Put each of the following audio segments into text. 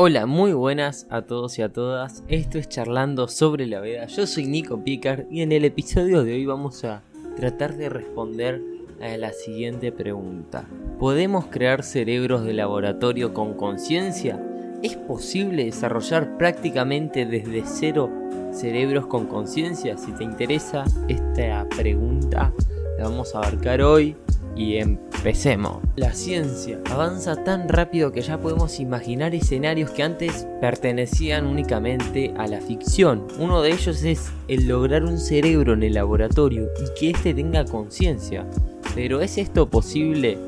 Hola, muy buenas a todos y a todas. Esto es Charlando sobre la Veda. Yo soy Nico Picard y en el episodio de hoy vamos a tratar de responder a la siguiente pregunta. ¿Podemos crear cerebros de laboratorio con conciencia? ¿Es posible desarrollar prácticamente desde cero cerebros con conciencia? Si te interesa esta pregunta, la vamos a abarcar hoy y empecemos. La ciencia avanza tan rápido que ya podemos imaginar escenarios que antes pertenecían únicamente a la ficción. Uno de ellos es el lograr un cerebro en el laboratorio y que éste tenga conciencia. Pero ¿es esto posible?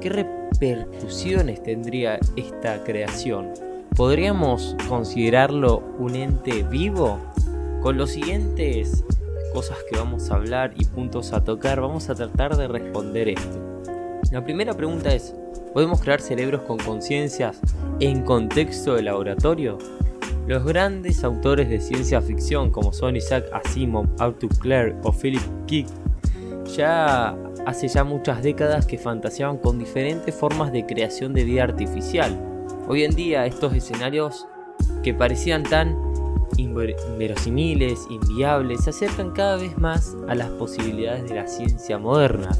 ¿Qué repercusiones tendría esta creación? ¿Podríamos considerarlo un ente vivo? Con los siguientes cosas que vamos a hablar y puntos a tocar, vamos a tratar de responder esto. La primera pregunta es, ¿podemos crear cerebros con conciencias en contexto de laboratorio? Los grandes autores de ciencia ficción como son Isaac Asimov, Arthur Clarke o Philip Kick ya hace ya muchas décadas que fantaseaban con diferentes formas de creación de vida artificial. Hoy en día estos escenarios que parecían tan inverosimiles, inviables, se acercan cada vez más a las posibilidades de la ciencia moderna.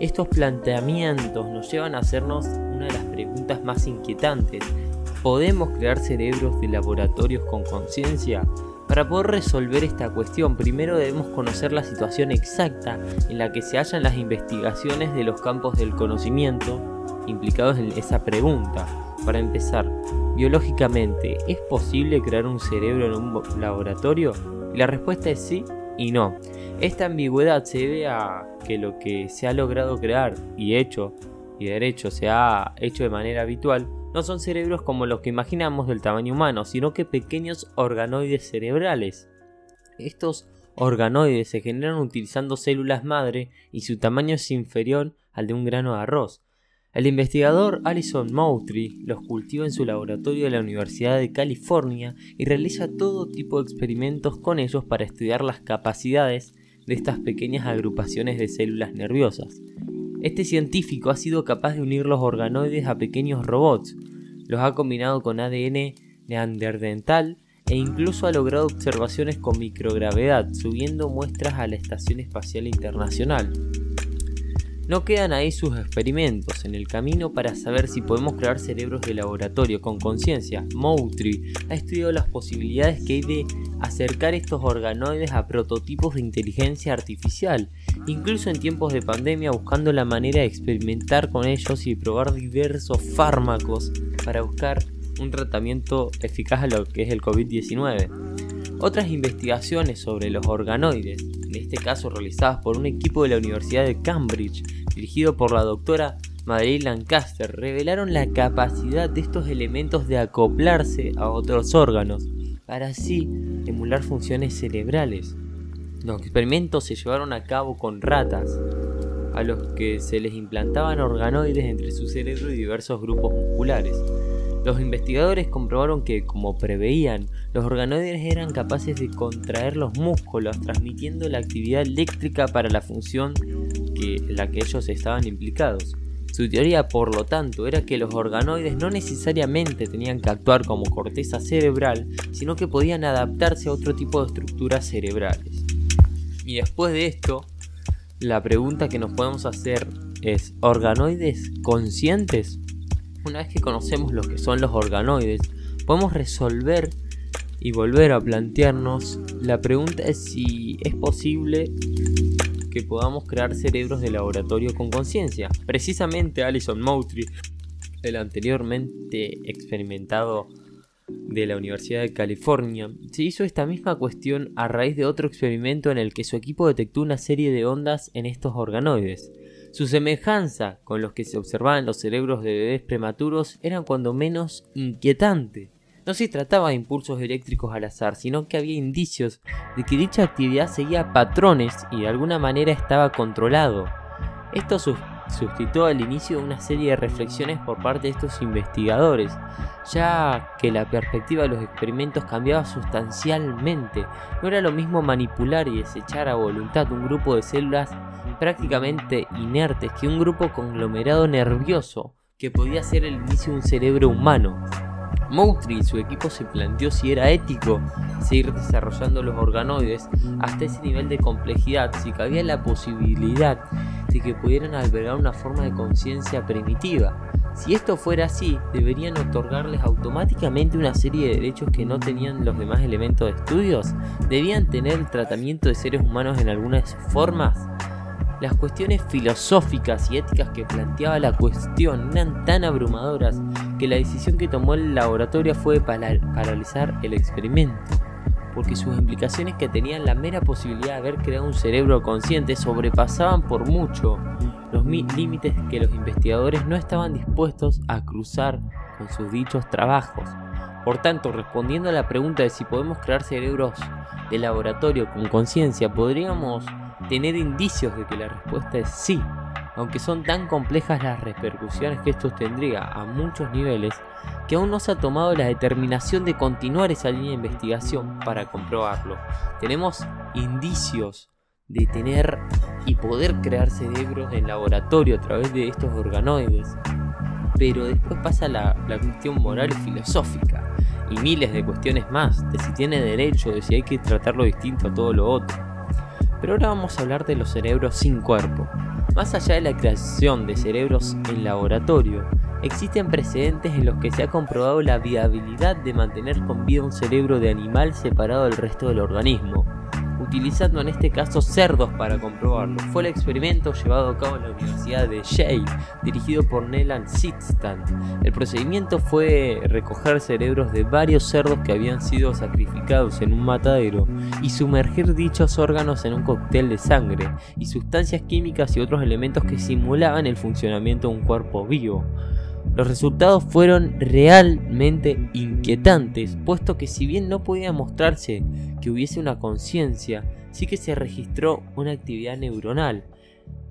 Estos planteamientos nos llevan a hacernos una de las preguntas más inquietantes. ¿Podemos crear cerebros de laboratorios con conciencia? Para poder resolver esta cuestión, primero debemos conocer la situación exacta en la que se hallan las investigaciones de los campos del conocimiento implicados en esa pregunta. Para empezar, biológicamente, ¿es posible crear un cerebro en un laboratorio? La respuesta es sí y no. Esta ambigüedad se debe a que lo que se ha logrado crear y hecho y derecho se ha hecho de manera habitual no son cerebros como los que imaginamos del tamaño humano, sino que pequeños organoides cerebrales. Estos organoides se generan utilizando células madre y su tamaño es inferior al de un grano de arroz. El investigador Alison Moultrie los cultiva en su laboratorio de la Universidad de California y realiza todo tipo de experimentos con ellos para estudiar las capacidades de estas pequeñas agrupaciones de células nerviosas. Este científico ha sido capaz de unir los organoides a pequeños robots, los ha combinado con ADN neanderdental e incluso ha logrado observaciones con microgravedad, subiendo muestras a la Estación Espacial Internacional. No quedan ahí sus experimentos en el camino para saber si podemos crear cerebros de laboratorio con conciencia. Moultrie ha estudiado las posibilidades que hay de acercar estos organoides a prototipos de inteligencia artificial, incluso en tiempos de pandemia buscando la manera de experimentar con ellos y probar diversos fármacos para buscar un tratamiento eficaz a lo que es el COVID-19. Otras investigaciones sobre los organoides en este caso realizadas por un equipo de la Universidad de Cambridge, dirigido por la doctora Madeleine Lancaster, revelaron la capacidad de estos elementos de acoplarse a otros órganos, para así emular funciones cerebrales. Los experimentos se llevaron a cabo con ratas, a los que se les implantaban organoides entre su cerebro y diversos grupos musculares. Los investigadores comprobaron que, como preveían, los organoides eran capaces de contraer los músculos, transmitiendo la actividad eléctrica para la función en la que ellos estaban implicados. Su teoría, por lo tanto, era que los organoides no necesariamente tenían que actuar como corteza cerebral, sino que podían adaptarse a otro tipo de estructuras cerebrales. Y después de esto, la pregunta que nos podemos hacer es, ¿organoides conscientes? Una vez que conocemos lo que son los organoides, podemos resolver y volver a plantearnos la pregunta es si es posible que podamos crear cerebros de laboratorio con conciencia. Precisamente Alison Moultrie, el anteriormente experimentado de la Universidad de California, se hizo esta misma cuestión a raíz de otro experimento en el que su equipo detectó una serie de ondas en estos organoides. Su semejanza con los que se observaban los cerebros de bebés prematuros era cuando menos inquietante. No se trataba de impulsos eléctricos al azar, sino que había indicios de que dicha actividad seguía patrones y de alguna manera estaba controlado. Esto suscitó el inicio de una serie de reflexiones por parte de estos investigadores, ya que la perspectiva de los experimentos cambiaba sustancialmente. No era lo mismo manipular y desechar a voluntad un grupo de células prácticamente inertes que un grupo conglomerado nervioso que podía ser el inicio de un cerebro humano. Moultrie y su equipo se planteó si era ético seguir desarrollando los organoides hasta ese nivel de complejidad, si cabía la posibilidad de que pudieran albergar una forma de conciencia primitiva. Si esto fuera así, deberían otorgarles automáticamente una serie de derechos que no tenían los demás elementos de estudios. ¿Debían tener el tratamiento de seres humanos en algunas formas? Las cuestiones filosóficas y éticas que planteaba la cuestión eran tan abrumadoras que la decisión que tomó el laboratorio fue paralizar el experimento, porque sus implicaciones que tenían la mera posibilidad de haber creado un cerebro consciente sobrepasaban por mucho los límites que los investigadores no estaban dispuestos a cruzar con sus dichos trabajos. Por tanto, respondiendo a la pregunta de si podemos crear cerebros de laboratorio con conciencia, podríamos tener indicios de que la respuesta es sí, aunque son tan complejas las repercusiones que esto tendría a muchos niveles, que aún no se ha tomado la determinación de continuar esa línea de investigación para comprobarlo. Tenemos indicios de tener y poder crear cerebros en laboratorio a través de estos organoides, pero después pasa la, cuestión moral y filosófica y miles de cuestiones más, de si tiene derecho, de si hay que tratarlo distinto a todo lo otro. Pero ahora vamos a hablar de los cerebros sin cuerpo. Más allá de la creación de cerebros en laboratorio, existen precedentes en los que se ha comprobado la viabilidad de mantener con vida un cerebro de animal separado del resto del organismo, utilizando en este caso cerdos para comprobarlo. Fue el experimento llevado a cabo en la Universidad de Yale, dirigido por Nelan Sitstan. El procedimiento fue recoger cerebros de varios cerdos que habían sido sacrificados en un matadero y sumergir dichos órganos en un cóctel de sangre y sustancias químicas y otros elementos que simulaban el funcionamiento de un cuerpo vivo. Los resultados fueron realmente inquietantes, puesto que si bien no podía mostrarse que hubiese una conciencia, sí que se registró una actividad neuronal.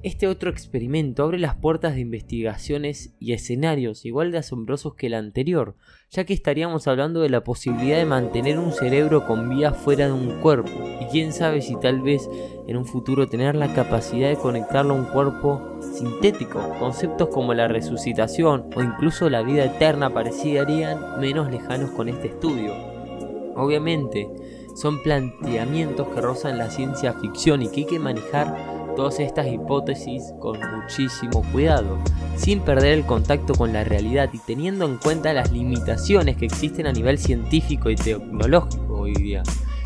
Este otro experimento abre las puertas de investigaciones y escenarios igual de asombrosos que el anterior, ya que estaríamos hablando de la posibilidad de mantener un cerebro con vida fuera de un cuerpo, y quién sabe si tal vez en un futuro tener la capacidad de conectarlo a un cuerpo sintético. Conceptos como la resucitación o incluso la vida eterna parecerían menos lejanos con este estudio. Obviamente, son planteamientos que rozan la ciencia ficción y que hay que manejar todas estas hipótesis con muchísimo cuidado, sin perder el contacto con la realidad y teniendo en cuenta las limitaciones que existen a nivel científico y tecnológico hoy día,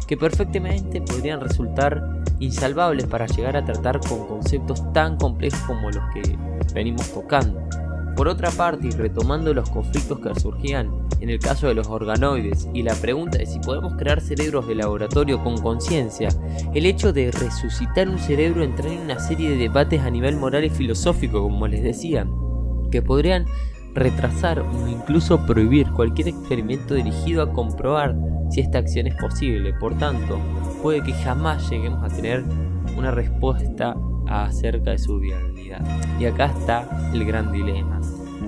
que perfectamente podrían resultar insalvables para llegar a tratar con conceptos tan complejos como los que venimos tocando. Por otra parte, y retomando los conflictos que surgían en el caso de los organoides y la pregunta de si podemos crear cerebros de laboratorio con conciencia, el hecho de resucitar un cerebro entra en una serie de debates a nivel moral y filosófico, como les decía, que podrían retrasar o incluso prohibir cualquier experimento dirigido a comprobar si esta acción es posible. Por tanto, puede que jamás lleguemos a tener una respuesta acerca de su viabilidad. Y acá está el gran dilema.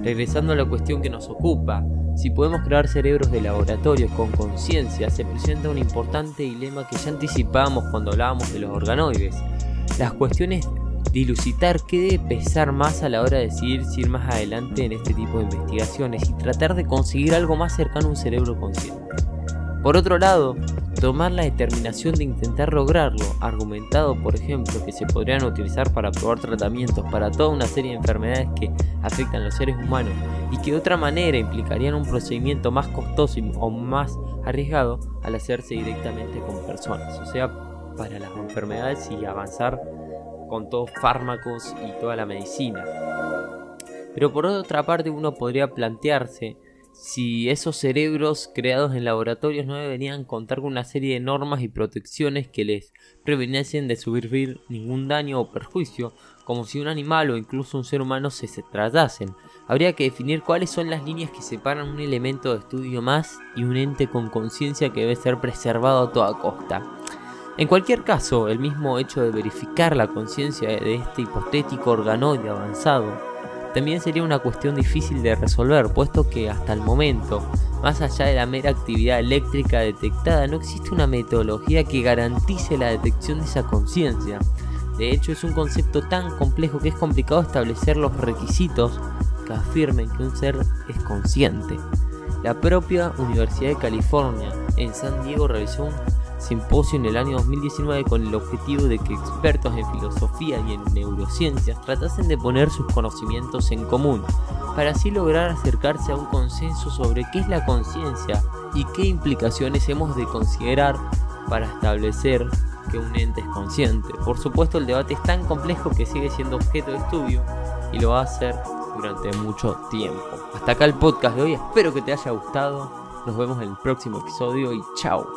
Regresando a la cuestión que nos ocupa, si podemos crear cerebros de laboratorio con conciencia, se presenta un importante dilema que ya anticipábamos cuando hablábamos de los organoides. Las cuestiones dilucidar qué debe pesar más a la hora de decidir si ir más adelante en este tipo de investigaciones y tratar de conseguir algo más cercano a un cerebro consciente. Por otro lado, tomar la determinación de intentar lograrlo, argumentado por ejemplo que se podrían utilizar para probar tratamientos para toda una serie de enfermedades que afectan a los seres humanos y que de otra manera implicarían un procedimiento más costoso o más arriesgado al hacerse directamente con personas, o sea, para las enfermedades y avanzar con todos fármacos y toda la medicina. Pero por otra parte uno podría plantearse si esos cerebros creados en laboratorios no deberían contar con una serie de normas y protecciones que les preveniesen de sufrir ningún daño o perjuicio, como si un animal o incluso un ser humano se, se tratasen. Habría que definir cuáles son las líneas que separan un elemento de estudio más y un ente con conciencia que debe ser preservado a toda costa. En cualquier caso, el mismo hecho de verificar la conciencia de este hipotético organoide avanzado también sería una cuestión difícil de resolver, puesto que hasta el momento, más allá de la mera actividad eléctrica detectada, no existe una metodología que garantice la detección de esa conciencia. De hecho, es un concepto tan complejo que es complicado establecer los requisitos que afirmen que un ser es consciente. La propia Universidad de California en San Diego realizó un simposio en el año 2019 con el objetivo de que expertos en filosofía y en neurociencias tratasen de poner sus conocimientos en común, para así lograr acercarse a un consenso sobre qué es la conciencia y qué implicaciones hemos de considerar para establecer que un ente es consciente. Por supuesto el debate es tan complejo que sigue siendo objeto de estudio y lo va a ser durante mucho tiempo. Hasta acá el podcast de hoy, espero que te haya gustado. Nos vemos en el próximo episodio y chao.